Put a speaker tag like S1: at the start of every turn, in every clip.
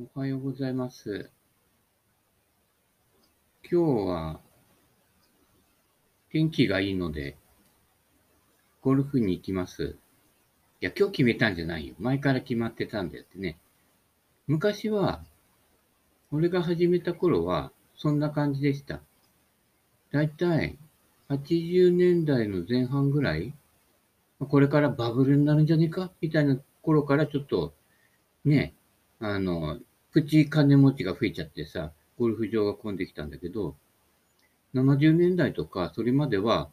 S1: おはようございます。今日は天気がいいので、ゴルフに行きます。いや、今日決めたんじゃないよ。前から決まってたんだよってね。昔は、俺が始めた頃は、そんな感じでした。だいたい80年代の前半ぐらい、これからバブルになるんじゃねえか？みたいな頃からちょっと、ね、あの、プチ金持ちが増えちゃってさ、ゴルフ場が混んできたんだけど、70年代とか、それまでは、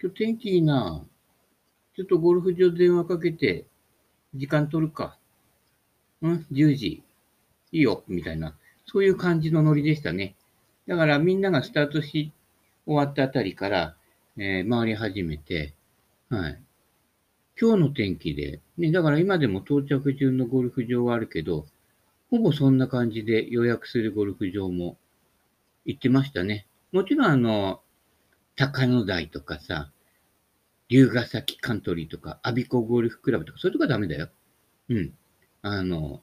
S1: 今日天気いいな、ちょっとゴルフ場電話かけて、時間取るか。うん、10時。いいよ、みたいな。そういう感じのノリでしたね。だからみんながスタートし終わったあたりから、えー回り始めて、はい。今日の天気で、ね、だから今でも到着中のゴルフ場はあるけど、ほぼそんな感じで予約するゴルフ場も行ってましたね。もちろんあの、高野台とかさ、龍ヶ崎カントリーとか、アビコゴルフクラブとか、そういうとこはダメだよ。うん。あの、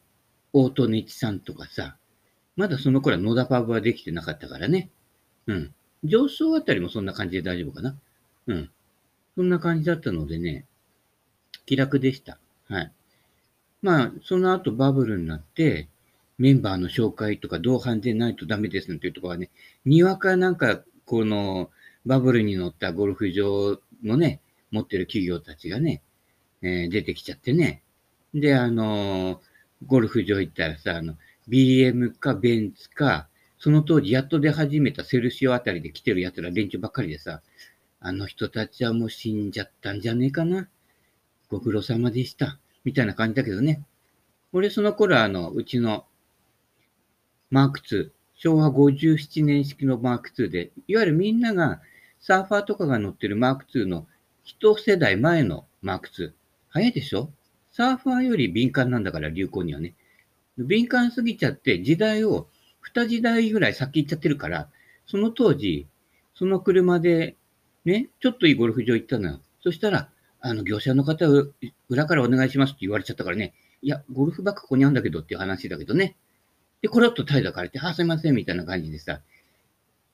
S1: 大戸日さんとかさ、まだその頃は野田パブはできてなかったからね。うん。上層あたりもそんな感じで大丈夫かな。うん。そんな感じだったのでね、気楽でした。はい。まあ、その後バブルになって、メンバーの紹介とか同伴でないとダメですなんていうところはね、にわかなんか、この、バブルに乗ったゴルフ場のね、持ってる企業たちがね、えー出てきちゃってね。で、あのーゴルフ場行ったらさ、あの、BM かベンツか、その当時やっと出始めたセルシオあたりで来てる奴ら連中ばっかりでさ、あの人たちはもう死んじゃったんじゃねえかな。ご苦労様でした。みたいな感じだけどね。俺その頃あの、うちのマーク2、昭和57年式のマーク2で、いわゆるみんながサーファーとかが乗ってるマーク2の一世代前のマーク2。早いでしょ？サーファーより敏感なんだから、流行にはね。敏感すぎちゃって、時代を二時代ぐらい先行っちゃってるから、その当時、その車で、ね、ちょっといいゴルフ場行ったのよ。そしたら、あの、業者の方、裏からお願いしますって言われちゃったからね、いや、ゴルフバッグここにあるんだけどっていう話だけどね。で、コロッと態度変えて、あ、すいません、みたいな感じでさ、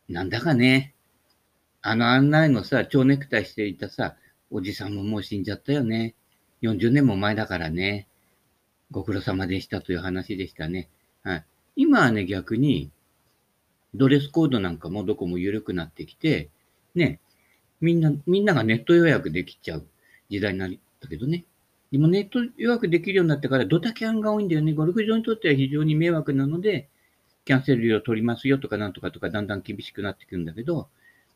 S1: なんだかね、あの案内のさ、蝶ネクタイしていたさ、おじさんももう死んじゃったよね。40年も前だからね。ご苦労様でしたという話でしたね。はい。今はね、逆に、ドレスコードなんかもどこも緩くなってきて、ね、みんな、みんながネット予約できちゃう時代になったけどね。でもネット予約できるようになってからドタキャンが多いんだよね。ゴルフ場にとっては非常に迷惑なので、キャンセル料取りますよとかなんとかとかだんだん厳しくなってくるんだけど、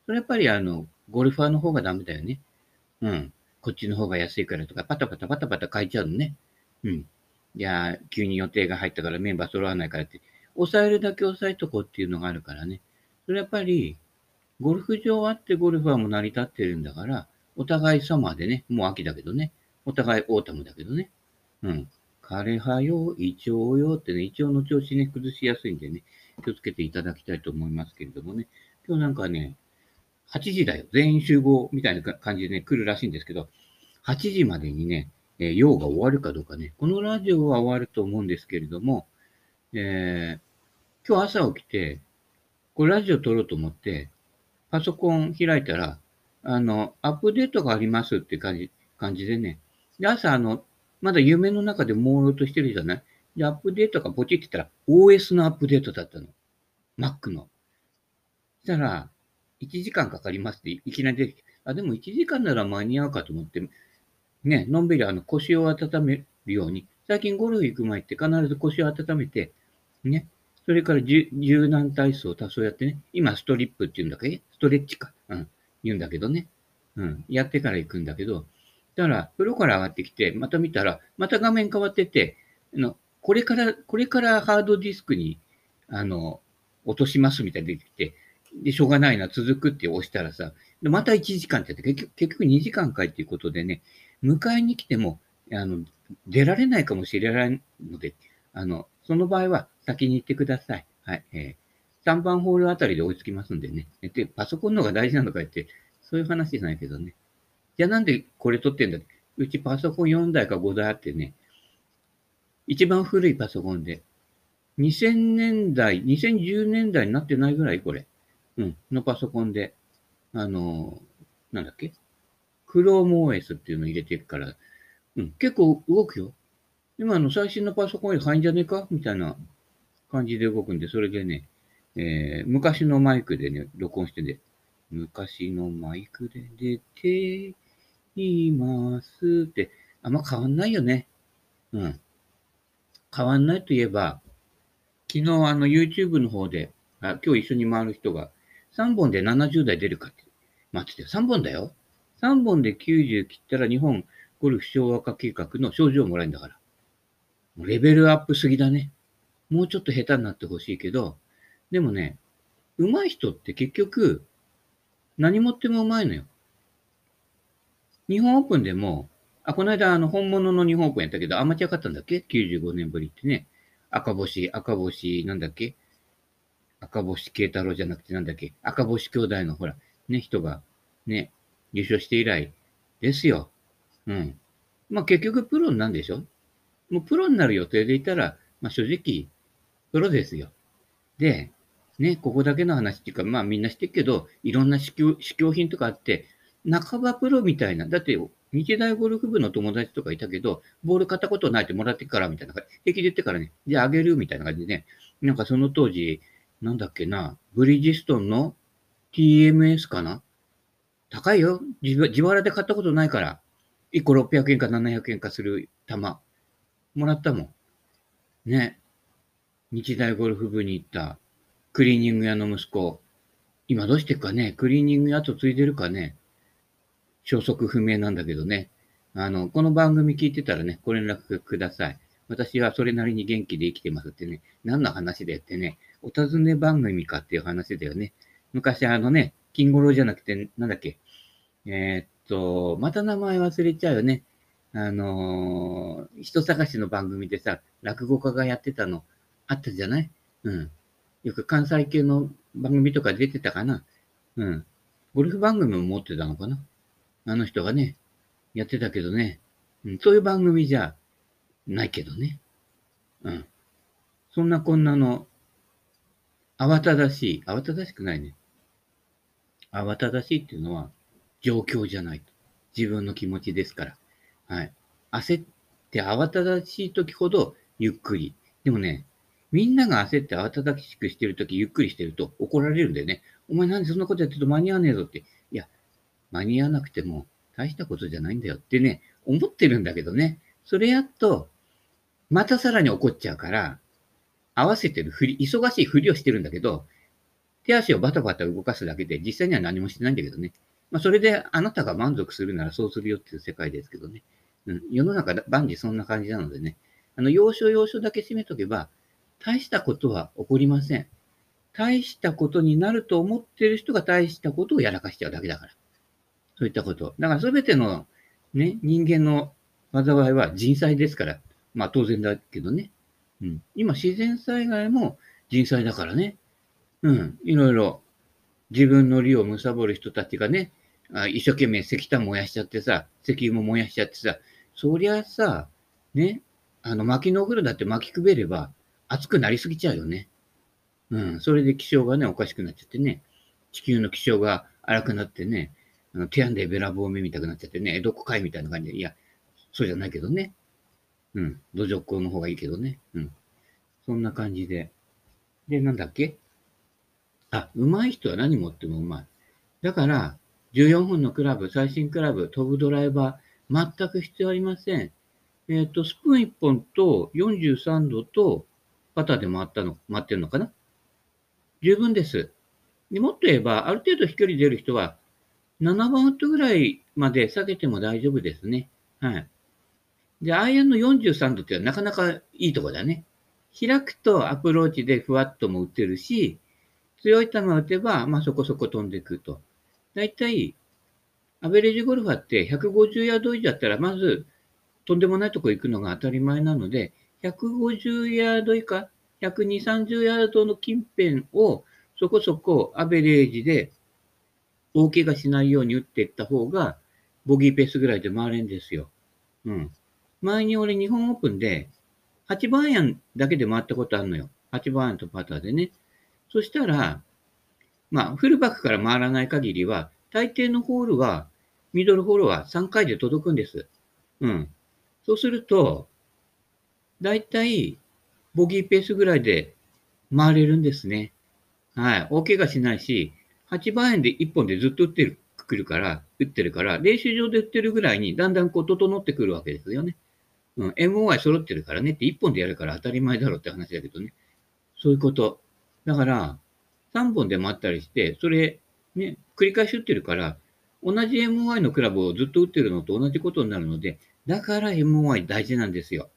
S1: それやっぱりあの、ゴルファーの方がダメだよね。うん。こっちの方が安いからとか、パタパタパタパタ変えちゃうのね。うん。いや、急に予定が入ったからメンバー揃わないからって、抑えるだけ抑えとこうっていうのがあるからね。それやっぱり、ゴルフ場あってゴルファーも成り立ってるんだから、お互いサマーでね、もう秋だけどね、お互いオータムだけどね。うん。枯れ葉よ、イチョウよってね、イチョウの調子ね、崩しやすいんでね、気をつけていただきたいと思いますけれどもね。今日なんかね、8時だよ。全員集合みたいな感じでね、来るらしいんですけど、8時までにね、えー用が終わるかどうかね。このラジオは終わると思うんですけれども、えー今日朝起きて、これラジオ撮ろうと思って、パソコン開いたら、あの、アップデートがありますって感じ、感じでね。で、朝、あの、まだ夢の中で朦朧としてるじゃない？で、アップデートがポチって言ったら、OS のアップデートだったの。Mac の。そしたら、1時間かかりますっていきなり出てきて、あ、でも1時間なら間に合うかと思って、ね、のんびりあの腰を温めるように、最近ゴルフ行く前って必ず腰を温めて、ね、それから柔柔軟体操を多少やってね、今ストリップって言うんだっけ？ストレッチか。うん、言うんだけどね。うん、やってから行くんだけど、だから、風呂から上がってきて、また見たら、また画面変わってて、あの、これから、これからハードディスクに、あの、落としますみたいに出てきて、で、しょうがないな、続くって押したらさ、でまた1時間ってやって、結局、結局2時間かいっていうことでね、迎えに来ても、あの、出られないかもしれないので、あの、その場合は先に行ってください。はい。えー、3番ホールあたりで追いつきますんでね。で、パソコンの方が大事なのかって、そういう話じゃないけどね。じゃあなんでこれ撮ってんだって。うちパソコン4台か5台あってね、一番古いパソコンで、2000年代、2010年代になってないぐらいこれ。うん、のパソコンで、あの、なんだっけ ?ChromeOS っていうの入れてるから、うん、結構動くよ。今の最新のパソコンより入んじゃねえか？みたいな感じで動くんで、それでね、えー、昔のマイクでね、録音してね、昔のマイクで出ていますって、あんま変わんないよね。うん。変わんないといえば、昨日あの YouTube の方で、あ今日一緒に回る人が、3本で70代出るかって。待ってて、3本だよ。3本で90切ったら日本ゴルフ昭和化計画の賞状をもらえるんだから。レベルアップすぎだね。もうちょっと下手になってほしいけど、でもね、上手い人って結局、何持ってもうまいのよ。日本オープンでも、あ、この間、あの、本物の日本オープンやったけど、アマチュア勝ったんだっけ ?95 年ぶりってね。赤星、赤星、なんだっけ？赤星慶太郎じゃなくてなんだっけ？赤星兄弟のほら、ね、人が、ね、優勝して以来ですよ。うん。まあ結局プロなんでしょ？もうプロになる予定でいたら、まあ正直、プロですよ。で、ね、ここだけの話っていうか、まあみんな知ってるけど、いろんな試供試供品とかあって、半ばプロみたいな、だって、日大ゴルフ部の友達とかいたけど、ボール買ったことないってもらってからみたいな感じ、平気で言ってからね、じゃああげるみたいな感じでね、なんかその当時、なんだっけな、ブリヂストンの TMS かな？高いよ。自自腹で買ったことないから。1個600円か700円かする玉。もらったもん。ね。日大ゴルフ部に行ったクリーニング屋の息子。今どうしてかね、クリーニング屋と継いでるかね？消息不明なんだけどね。あの、この番組聞いてたらね、ご連絡ください。私はそれなりに元気で生きてますってね。何の話でってね、お尋ね番組かっていう話だよね。昔あのね、金五郎じゃなくて、なんだっけ。えー、っと、また名前忘れちゃうよね。あのー、人探しの番組でさ、落語家がやってたのあったじゃない？うん。よく関西系の番組とか出てたかな？うん。ゴルフ番組も持ってたのかな？あの人がね、やってたけどね。うん、そういう番組じゃないけどね。うん。そんなこんなの、慌ただしい。慌ただしくないね。慌ただしいっていうのは、状況じゃない。自分の気持ちですから。はい。焦って慌ただしい時ほどゆっくり。でもね、みんなが焦って慌ただしくしてる時ゆっくりしてると怒られるんだよね。お前なんでそんなことやってると間に合わねえぞって。間に合わなくても大したことじゃないんだよってね、思ってるんだけどね。それやっと、またさらに怒っちゃうから、合わせてるふり、忙しいふりをしてるんだけど、手足をバタバタ動かすだけで実際には何もしてないんだけどね。まあ、それであなたが満足するならそうするよっていう世界ですけどね。うん、世の中万事そんな感じなのでね。あの、要所要所だけ締めとけば、大したことは起こりません。大したことになると思ってる人が大したことをやらかしちゃうだけだから。そういったこと。だからすべてのね、人間の災いは人災ですから。まあ当然だけどね。うん。今自然災害も人災だからね。うん。いろいろ自分の利を貪る人たちがね、あ一生懸命石炭燃やしちゃってさ、石油も燃やしちゃってさ、そりゃさ、ね、あの薪のお風呂だって巻きくべれば熱くなりすぎちゃうよね。うん。それで気象がね、おかしくなっちゃってね、地球の気象が荒くなってね、あの手やんでべらぼうめみたくなっちゃってね、江戸っ子かいみたいな感じで、いや、そうじゃないけどね。うん。土壌港の方がいいけどね。うん。そんな感じで。で、なんだっけ？あ、上手い人は何持っても上手い。だから、14本のクラブ、最新クラブ、飛ぶドライバー、全く必要ありません。えっ、ー、と、スプーン1本と43度とパターで回ったの、回ってるのかな？十分です。でもっと言えば、ある程度飛距離出る人は、7番ウッドぐらいまで下げても大丈夫ですね。はい。で、アイアンの43度ってなかなかいいとこだね。開くとアプローチでふわっとも打てるし、強い球を打てば、まあそこそこ飛んでいくと。だいたい、アベレージゴルファーって150ヤード以上だったら、まず、とんでもないとこ行くのが当たり前なので、150ヤード以下、120、30ヤードの近辺をそこそこアベレージで大怪我しないように打っていった方が、ボギーペースぐらいで回れるんですよ。うん。前に俺日本オープンで8番アイアンだけで回ったことあるのよ。8番アイアンとパターでね。そしたら、まあ、フルバックから回らない限りは、大抵のホールは、ミドルホールは3回で届くんです。うん。そうすると、だいたいボギーペースぐらいで回れるんですね。はい。大怪我しないし、8番円で1本でずっと打ってる、くるから、打ってるから、練習場で打ってるぐらいにだんだんこう整ってくるわけですよね。うん。MOI 揃ってるからねって1本でやるから当たり前だろうって話だけどね。そういうこと。だから、3本で回ったりして、それ、ね、繰り返し打ってるから、同じ MOI のクラブをずっと打ってるのと同じことになるので、だから MOI 大事なんですよ。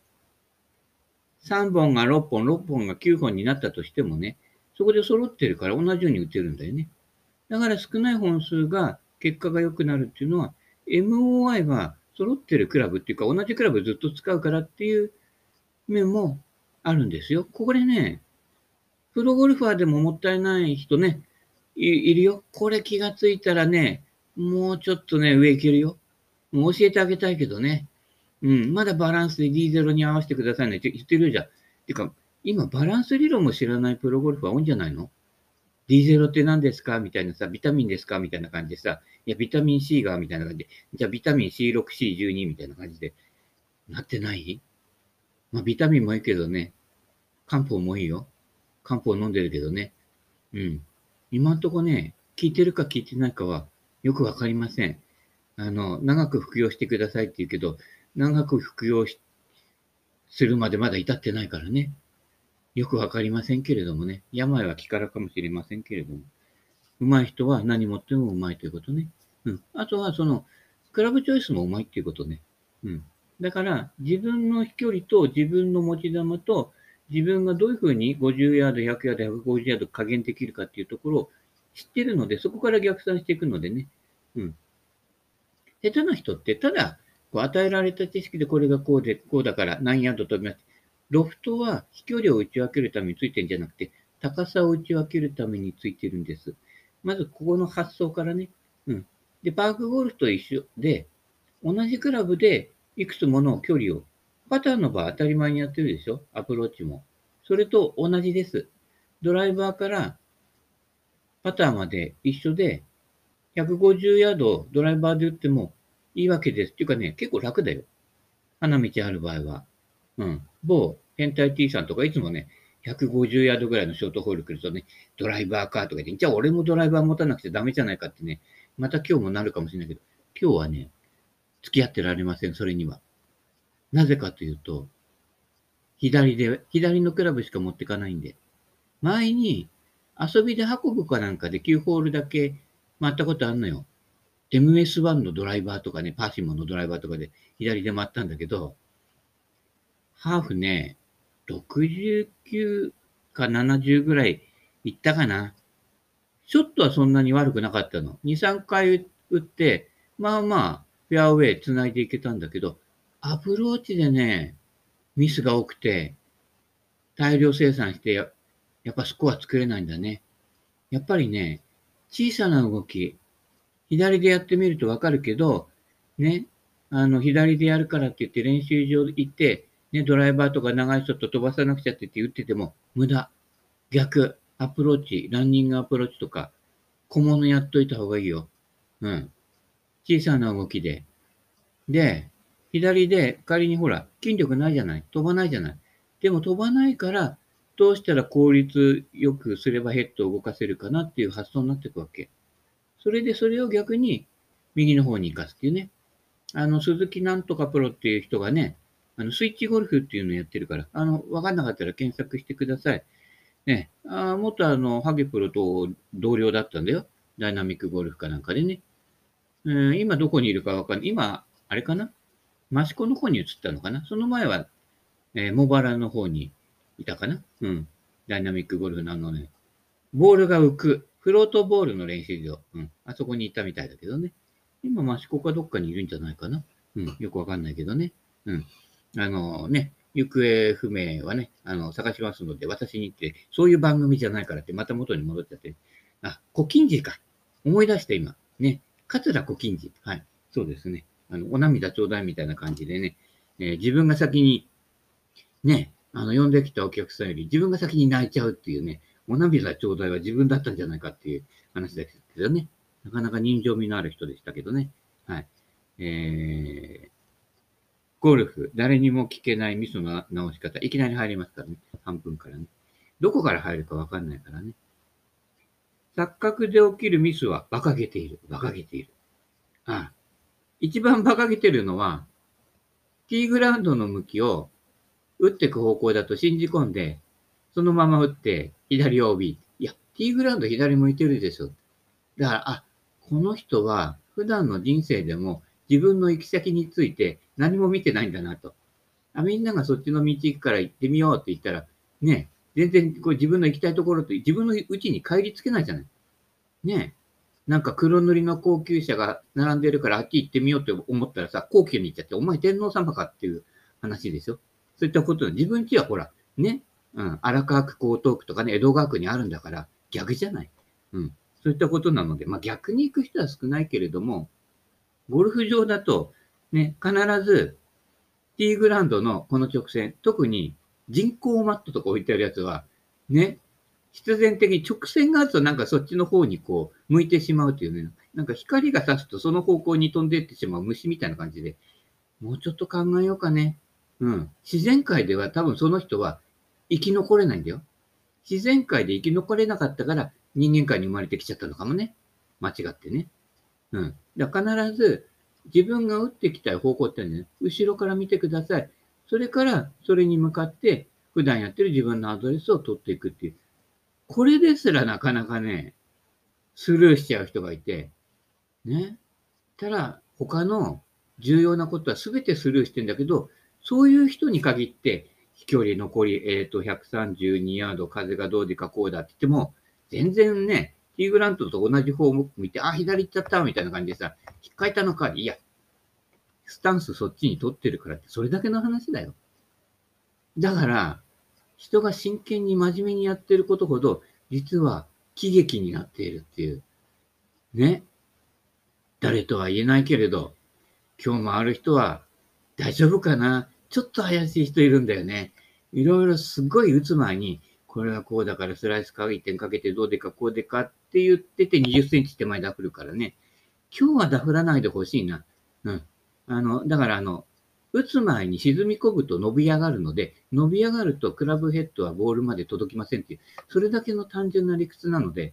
S1: 3本が6本、6本が9本になったとしてもね、そこで揃ってるから同じように打てるんだよね。だから少ない本数が結果が良くなるっていうのは、MOI は揃ってるクラブっていうか、同じクラブずっと使うからっていう面もあるんですよ。ここでね、プロゴルファーでももったいない人ね、いるよ。これ気がついたらね、もうちょっとね、上行けるよ。もう教えてあげたいけどね。うん、まだバランスで D0 に合わせてくださいねって言ってるじゃん。てか、今バランス理論も知らないプロゴルファー多いんじゃないの？?D0 って何ですか？みたいなさ、ビタミンですか？みたいな感じでさ、いや、ビタミン C がみたいな感じで、じゃあビタミン C6、C12 みたいな感じで、なってない？まあ、ビタミンもいいけどね、漢方もいいよ。漢方飲んでるけどね。うん。今んとこね、効いてるか効いてないかはよくわかりません。あの、長く服用してくださいって言うけど、長く服用するまでまだ至ってないからね。よくわかりませんけれどもね。病は気からかもしれませんけれども。上手い人は何持っても上手いということね。うん。あとは、その、クラブチョイスも上手いっていうことね。うん。だから、自分の飛距離と自分の持ち球と、自分がどういうふうに50ヤード、100ヤード、150ヤード加減できるかっていうところを知ってるので、そこから逆算していくのでね。うん。下手な人って、ただ、こう与えられた知識でこれがこうで、こうだから何ヤード飛びます。ロフトは飛距離を打ち分けるためについてるんじゃなくて、高さを打ち分けるためについてるんです。まずここの発想からね。うん。で、パークゴルフと一緒で、同じクラブでいくつもの距離を、パターンの場合当たり前にやってるでしょ？アプローチも。それと同じです。ドライバーからパターまで一緒で、150ヤードドライバーで打ってもいいわけです。っていうかね、結構楽だよ。花道ある場合は。うん。某変態 T さんとかいつもね、150ヤードぐらいのショートホール来るとね、ドライバーかとか言って、じゃあ俺もドライバー持たなくてダメじゃないかってね、また今日もなるかもしれないけど、今日はね、付き合ってられません、それには。なぜかというと、左で、左のクラブしか持ってかないんで。前に遊びで運ぶかなんかで9ホールだけ回ったことあんのよ。MS1 のドライバーとかね、パーシモンのドライバーとかで左で回ったんだけど、ハーフね、69か70ぐらい行ったかな。ショットはそんなに悪くなかったの。2、3回打って、まあまあ、フェアウェイ繋いでいけたんだけど、アプローチでね、ミスが多くて、大量生産してや、やっぱスコア作れないんだね。やっぱりね、小さな動き、左でやってみるとわかるけど、ね、あの、左でやるからって言って練習場行って、ね、ドライバーとか長いショット飛ばさなくちゃってって言ってても、無駄。逆。アプローチ、ランニングアプローチとか、小物やっといた方がいいよ。うん。小さな動きで。で、左で仮にほら、筋力ないじゃない。飛ばないじゃない。でも飛ばないから、どうしたら効率よくすればヘッドを動かせるかなっていう発想になっていくわけ。それでそれを逆に右の方に行かすっていうね。あの、鈴木なんとかプロっていう人がね、あの、スイッチゴルフっていうのをやってるから、あの、わかんなかったら検索してください。ね、あ元あの、ハゲプロと同僚だったんだよ。ダイナミックゴルフかなんかでね。うん、今どこにいるかわかんない。今、あれかな？益子の方に移ったのかな？その前は、えー、茂原の方にいたかな？うん。ダイナミックゴルフなのね。ボールが浮く。フロートボールの練習場。うん。あそこに行ったみたいだけどね。今、益子かどっかにいるんじゃないかな？うん。よくわかんないけどね。うん。あのね、行方不明はね、あの、探しますので、私に言って、そういう番組じゃないからって、また元に戻っちゃって。あ、古今寺か。思い出して今。ね。桂古今寺。はい。そうですね。あの、お涙ちょうだいみたいな感じでね、えー、自分が先に、ね、あの、呼んできたお客さんより自分が先に泣いちゃうっていうね、お涙頂戴は自分だったんじゃないかっていう話ですけどね。なかなか人情味のある人でしたけどね。はい。えー、ゴルフ、誰にも聞けないミスの直し方、いきなり入りますからね。半分からね。どこから入るかわかんないからね。錯覚で起きるミスは馬鹿げている。馬鹿げている。ああ一番馬鹿げてるのは、ティーグラウンドの向きを打っていく方向だと信じ込んで、そのまま打って左 OB。いや、ティーグラウンド左向いてるでしょ。だから、あ、この人は普段の人生でも自分の行き先について何も見てないんだなと。あみんながそっちの道行くから行ってみようって言ったら、ね、全然こう自分の行きたいところと自分のうちに帰りつけないじゃない。ねなんか黒塗りの高級車が並んでるからあっち行ってみようって思ったらさ、高級に行っちゃって、お前天皇様かっていう話でしょ。そういったことで、自分ちはほら、ね、うん、荒川区江東区とかね、江戸川区にあるんだから、逆じゃない。うん。そういったことなので、まあ逆に行く人は少ないけれども、ゴルフ場だと、ね、必ず、ティーグラウンドのこの直線、特に人工マットとか置いてあるやつは、ね、必然的に直線があるとなんかそっちの方にこう、向いてしまうというね、なんか光が差すとその方向に飛んでいってしまう虫みたいな感じで、もうちょっと考えようかね。うん。自然界では多分その人は生き残れないんだよ。自然界で生き残れなかったから人間界に生まれてきちゃったのかもね。間違ってね。うん。だから必ず自分が打っていきたい方向ってね、後ろから見てください。それからそれに向かって普段やってる自分のアドレスを取っていくっていう。これですらなかなかね、スルーしちゃう人がいて、ね。ただ、他の重要なことは全てスルーしてんだけど、そういう人に限って、飛距離残り、えっ、ー、と、132ヤード、風がどうでかこうだって言っても、全然ね、ティーグラントと同じ方を見て、あ、左行っちゃったみたいな感じでさ、引っかいたのか、いや、スタンスそっちに取ってるからって、それだけの話だよ。だから、人が真剣に真面目にやってることほど、実は喜劇になっているっていう。ね。誰とは言えないけれど、今日もある人は大丈夫かな？ちょっと怪しい人いるんだよね。いろいろすごい打つ前に、これはこうだからスライス回転かけてどうでかこうでかっって言ってて20センチ手前ダフるからね。今日はダフらないでほしいな。うん。あの、だからあの、打つ前に沈み込むと伸び上がるので、伸び上がるとクラブヘッドはボールまで届きませんっていう、それだけの単純な理屈なので、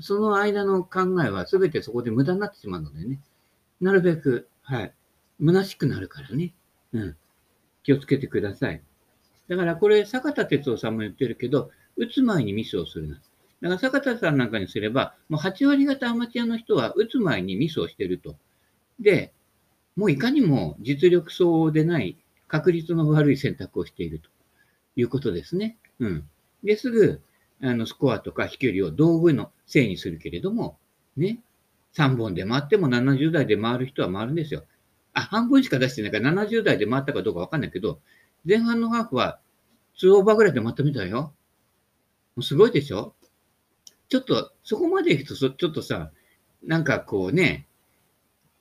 S1: その間の考えは全てそこで無駄になってしまうのでね。なるべく、はい。虚しくなるからね。うん。気をつけてください。だからこれ、坂田哲夫さんも言ってるけど、打つ前にミスをするな。だから坂田さんなんかにすれば、もう8割方アマチュアの人は打つ前にミスをしてると。で、もういかにも実力相応でない確率の悪い選択をしているということですね。うん。で、すぐ、あの、スコアとか飛距離を道具のせいにするけれども、ね。3本で回っても70台で回る人は回るんですよ。あ、半分しか出してないから70台で回ったかどうかわかんないけど、前半のハーフは2オーバーぐらいで回ったみたよ。もうすごいでしょちょっと、そこまで行くと、ちょっとさ、なんかこうね、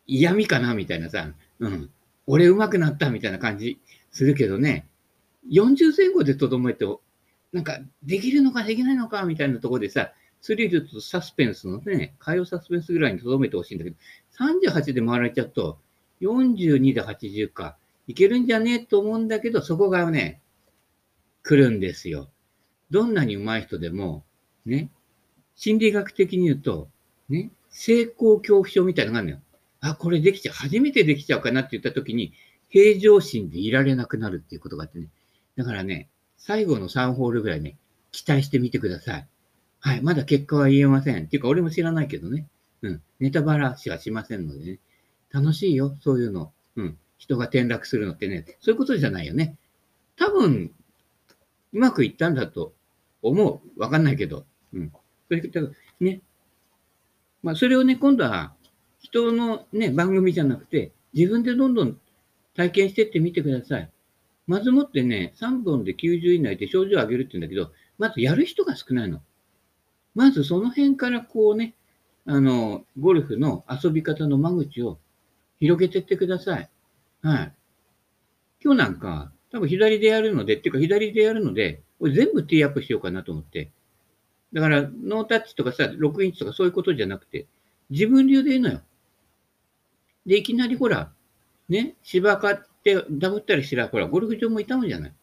S1: 嫌味かなみたいなさ、うん。俺上手くなったみたいな感じするけどね、40前後でとどめて、なんか、できるのかできないのかみたいなところでさ、スリルとサスペンスのね、海洋サスペンスぐらいにとどめてほしいんだけど、38で回られちゃうと、42で80か、いけるんじゃねえと思うんだけど、そこがね、来るんですよ。どんなに上手い人でも、ね、心理学的に言うと、ね、成功恐怖症みたいなのがあるのよ。あ、これできちゃう、初めてできちゃうかなって言った時に、平常心でいられなくなるっていうことがあってね。だからね、最後の3ホールぐらいね、期待してみてください。はい。まだ結果は言えません。っていうか、俺も知らないけどね。うん。ネタバラシはしませんのでね。楽しいよ。そういうの。うん。人が転落するのってね。そういうことじゃないよね。多分、うまくいったんだと思う。わかんないけど。うん。それね。まあ、それをね、今度は、人のね、番組じゃなくて、自分でどんどん体験してってみてください。まずもってね、3本で90以内で症状を上げるって言うんだけど、まずやる人が少ないの。まずその辺からこうね、あの、ゴルフの遊び方の間口を広げてってください。はい。今日なんか、多分左でやるので、っていうか左でやるので、これ全部ティーアップしようかなと思って。だから、ノータッチとかさ、6インチとかそういうことじゃなくて、自分流でいいのよ。で、いきなりほら、ね、芝買ってダブったりしたら、ほら、ゴルフ場も痛むじゃない。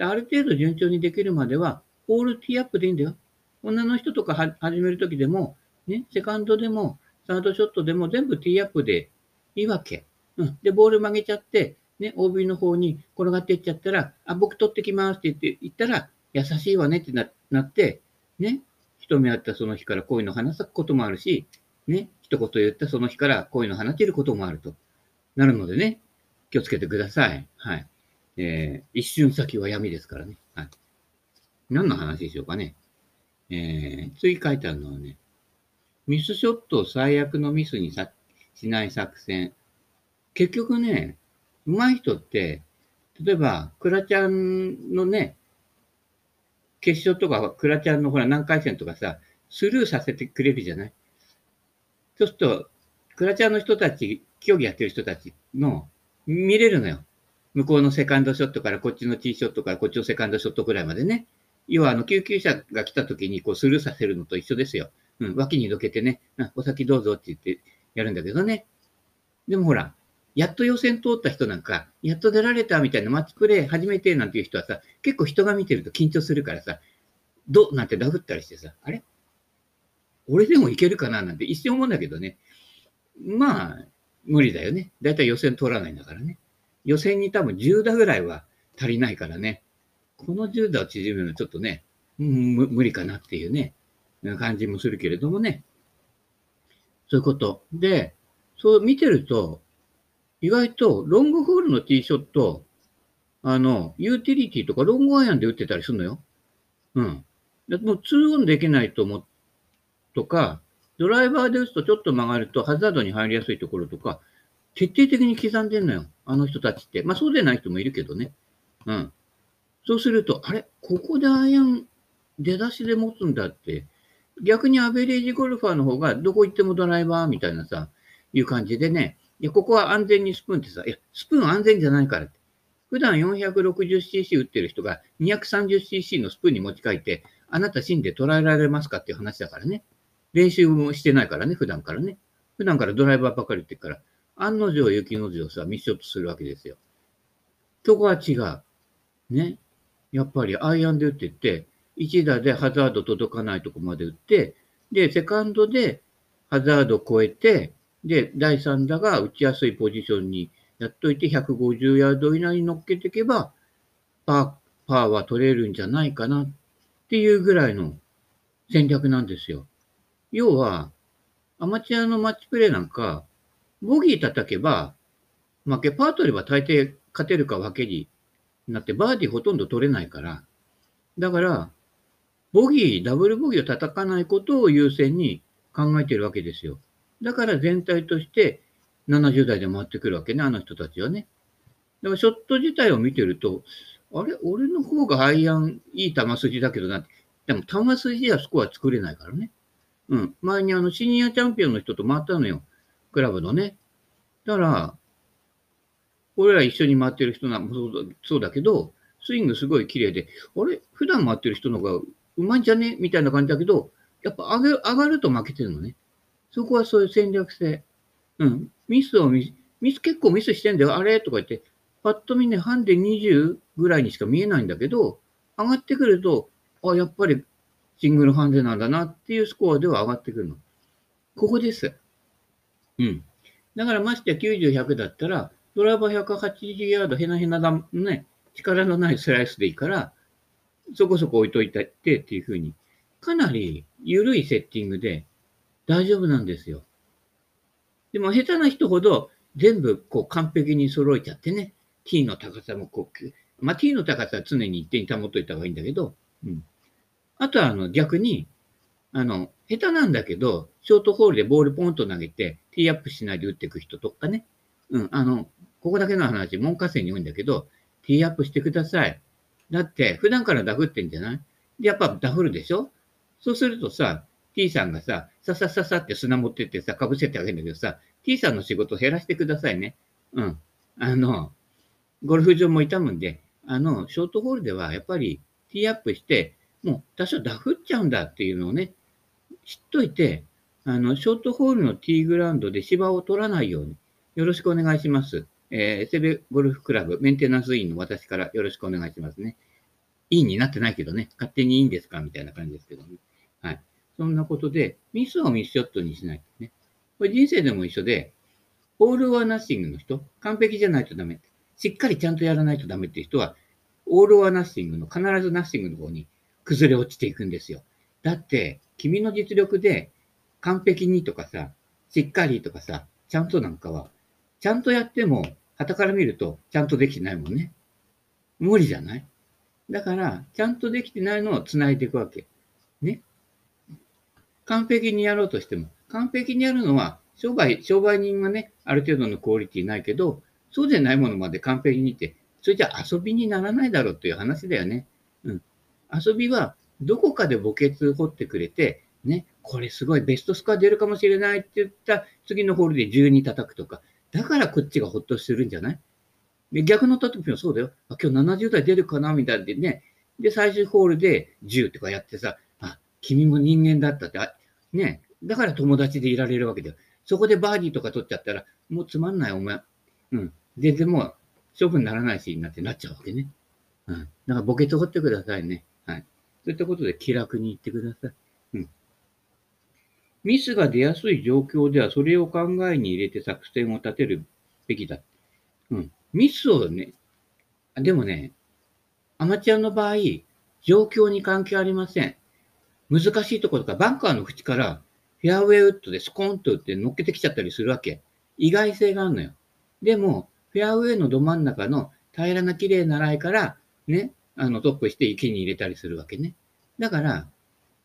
S1: ある程度順調にできるまでは、ホールティーアップでいいんだよ。女の人とか始めるときでも、ね、セカンドでも、サードショットでも全部ティーアップでいいわけ。うん。で、ボール曲げちゃって、ね、OB の方に転がっていっちゃったら、あ、僕取ってきますって言って言ったら、優しいわねってななって、ね、一目会ったその日から恋の花咲くこともあるし、ね、一言言ったその日から恋の放てることもあるとなるのでね、気をつけてください。はい。えー、一瞬先は闇ですからね。はい。何の話でしょうかね。えー、次書いてあるのはね、ミスショットを最悪のミスにさしない作戦。結局ね、上手い人って、例えば、クラちゃんのね、決勝とか、クラちゃんのほら何回戦とかさ、スルーさせてくれるじゃない？そうすると、クラちゃんの人たち、競技やってる人たちの見れるのよ。向こうのセカンドショットからこっちのティーショットからこっちのセカンドショットぐらいまでね。要は、あの、救急車が来た時にこうスルーさせるのと一緒ですよ。うん、脇にどけてね、お先どうぞって言ってやるんだけどね。でもほら、やっと予選通った人なんか、やっと出られたみたいなマッチプレイ初めてなんていう人はさ、結構人が見てると緊張するからさ、どうなんてダフったりしてさ、あれ？俺でもいけるかななんて一瞬思うんだけどね。まあ、無理だよね。だいたい予選通らないんだからね。予選に多分10打ぐらいは足りないからね。この10打を縮めるのちょっとね、無理かなっていうね、感じもするけれどもね。そういうこと。で、そう見てると、意外とロングホールのティーショット、あの、ユーティリティとかロングアイアンで打ってたりするのよ。うん。もう2オンできないと思とか、ドライバーで打つとちょっと曲がるとハザードに入りやすいところとか、徹底的に刻んでんのよ。あの人たちって。まあそうでない人もいるけどね。うん。そうすると、あれ？ここでアイアン出だしで持つんだって。逆にアベレージゴルファーの方がどこ行ってもドライバーみたいなさ、いう感じでね。いや、ここは安全にスプーンってさ、いや、スプーン安全じゃないからって。普段 460cc 打ってる人が 230cc のスプーンに持ち帰って、あなた死んで捉えられますかっていう話だからね。練習もしてないからね、普段からね。普段からドライバーばっかり打ってるから。案の定、雪の定さ、ミスショットするわけですよ。そこは違う。ね。やっぱりアイアンで打ってって、1打でハザード届かないとこまで打って、で、セカンドでハザード超えて、で、第3打が打ちやすいポジションにやっといて、150ヤード以内に乗っけていけば、パー、パーは取れるんじゃないかなっていうぐらいの戦略なんですよ。要は、アマチュアのマッチプレイなんか、ボギー叩けば、負け、パー取れば大抵勝てるか分けになって、バーディーほとんど取れないから、だから、ボギー、ダブルボギーを叩かないことを優先に考えてるわけですよ。だから全体として70代で回ってくるわけね、あの人たちはね。だからショット自体を見てると、あれ？俺の方がアイアンいい球筋だけどなって。でも球筋はスコア作れないからね。うん。前にあのシニアチャンピオンの人と回ったのよ。クラブのね。だから、俺ら一緒に回ってる人なそうだけど、スイングすごい綺麗で、あれ？普段回ってる人の方がうまいんじゃね？みたいな感じだけど、やっぱ上げ上がると負けてるのね。そこはそういう戦略性。うん。ミスをミス、ミス結構ミスしてんだよ。あれ？とか言って、パッと見ね、ハンデ20ぐらいにしか見えないんだけど、上がってくると、あ、やっぱりシングルハンデなんだなっていうスコアでは上がってくるの。ここです。うん。だからましてや90、100だったら、ドライバー180ヤード、へなへなだ、ね、力のないスライスでいいから、そこそこ置いといてっていうふうに、かなり緩いセッティングで大丈夫なんですよ。でも下手な人ほど全部こう完璧に揃えちゃってね、T の高さもこう、まあ、T の高さは常に一定に保っといた方がいいんだけど、うん。あとは、あの、逆に、あの、下手なんだけど、ショートホールでボールポンと投げて、ティーアップしないで打っていく人とかね。うん、あの、ここだけの話、門下生に多いんだけど、ティーアップしてください。だって、普段からダフってんじゃない？で、やっぱダフるでしょ？そうするとさ、T さんがさ、さささって砂持ってってさ、かぶせてあげるんだけどさ、T さんの仕事減らしてくださいね。うん。あの、ゴルフ場も痛むんで、あの、ショートホールではやっぱりティーアップして、もう多少ダフっちゃうんだっていうのをね、知っといて、あの、ショートホールのティーグラウンドで芝を取らないように、よろしくお願いします。えー、セベゴルフクラブメンテナンス委員の私からよろしくお願いしますね。委員になってないけどね、勝手にいいんですかみたいな感じですけどね。はい。そんなことで、ミスをミスショットにしないとね。これ人生でも一緒で、オール・オア・ナッシングの人、完璧じゃないとダメ。しっかりちゃんとやらないとダメっていう人は、オール・オア・ナッシングの必ずナッシングの方に崩れ落ちていくんですよ。だって、君の実力で完璧にとかさ、しっかりとかさ、ちゃんとなんかは、ちゃんとやっても、旗から見るとちゃんとできてないもんね。無理じゃない？だから、ちゃんとできてないのを繋いでいくわけ。完璧にやろうとしても、完璧にやるのは、商売、商売人がね、ある程度のクオリティないけど、そうでないものまで完璧にって、それじゃ遊びにならないだろうっていう話だよね。うん。遊びは、どこかで墓穴掘ってくれて、ね、これすごいベストスコア出るかもしれないって言った次のホールで12叩くとか、だからこっちがほっとするんじゃない？で逆の時もそうだよ。あ、今日70代出るかなみたいでね。で、最終ホールで10とかやってさ、あ、君も人間だったって、あ、ね、だから友達でいられるわけだよ。そこでバーディーとか取っちゃったら、もうつまんないお前。うん。全然もう、勝負にならないし、なってなっちゃうわけね。うん。だからボケと掘ってくださいね。はい。そういったことで気楽に言ってください。うん。ミスが出やすい状況では、それを考えに入れて作戦を立てるべきだ。うん。ミスをね、でもね、アマチュアの場合、状況に関係ありません。難しいところとか、バンカーの縁からフェアウェイウッドでスコーンと打って乗っけてきちゃったりするわけ。意外性があるのよ。でも、フェアウェイのど真ん中の平らな綺麗なライから、ね、あのトップして池に入れたりするわけね。だから、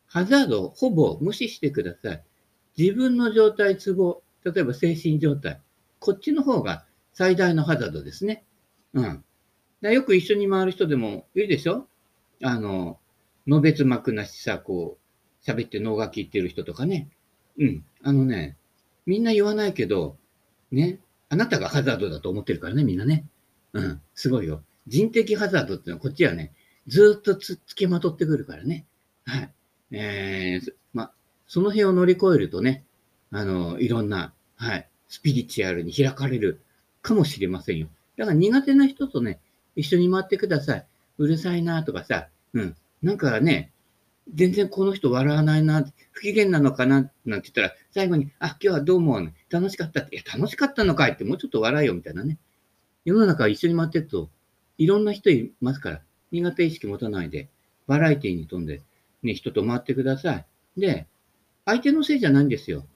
S1: ハザードをほぼ無視してください。自分の状態、都合、例えば精神状態、こっちの方が最大のハザードですね。うん。だよく一緒に回る人でもいるでしょ？あの、のべつ幕なしさ、こう、喋って脳がき言ってる人とかね。うん。あのね、みんな言わないけど、ね、あなたがハザードだと思ってるからね、みんなね。うん。すごいよ。人的ハザードってのはこっちはね、ずっとつつきまとってくるからね。はい。えー、ま、その辺を乗り越えるとね、あの、いろんな、はい、スピリチュアルに開かれるかもしれませんよ。だから苦手な人とね、一緒に回ってください。うるさいなとかさ、うん。なんかね、全然この人笑わないな、不機嫌なのかな、なんて言ったら、最後に、あ、今日はどうも、楽しかったって、いや、楽しかったのかいって、もうちょっと笑いよ、みたいなね。世の中一緒に回ってると、いろんな人いますから、苦手意識持たないで、バラエティに飛んで、ね、人と回ってください。で、相手のせいじゃないんですよ。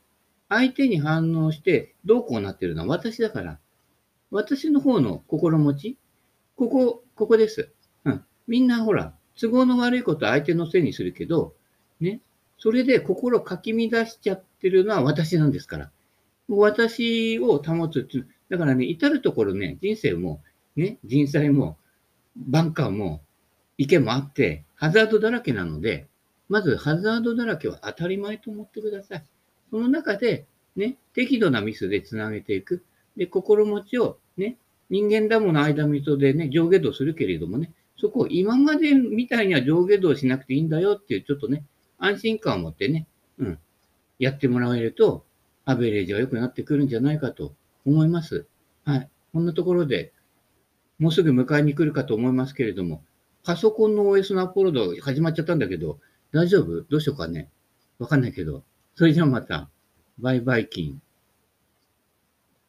S1: 相手に反応して、どうこうなってるのは私だから。私の方の心持ち、ここ、ここです。うん。みんなほら、都合の悪いことは相手のせいにするけど、ね。それで心かき乱しちゃってるのは私なんですから。私を保つっていう。だからね、至るところね、人生も、ね、人災も、バンカーも、意見もあって、ハザードだらけなので、まずハザードだらけは当たり前と思ってください。その中で、ね、適度なミスでつなげていく。で、心持ちをね、人間だもの間溝でね、上下動するけれどもね、そこ今までみたいには上下動しなくていいんだよっていう、ちょっとね、安心感を持ってね、うん、やってもらえると、アベレージが良くなってくるんじゃないかと思います。はい。こんなところで、もうすぐ迎えに来るかと思いますけれども、パソコンの OS のアップロード始まっちゃったんだけど、大丈夫？どうしようかねわかんないけど。それじゃあまた、バイバイキン。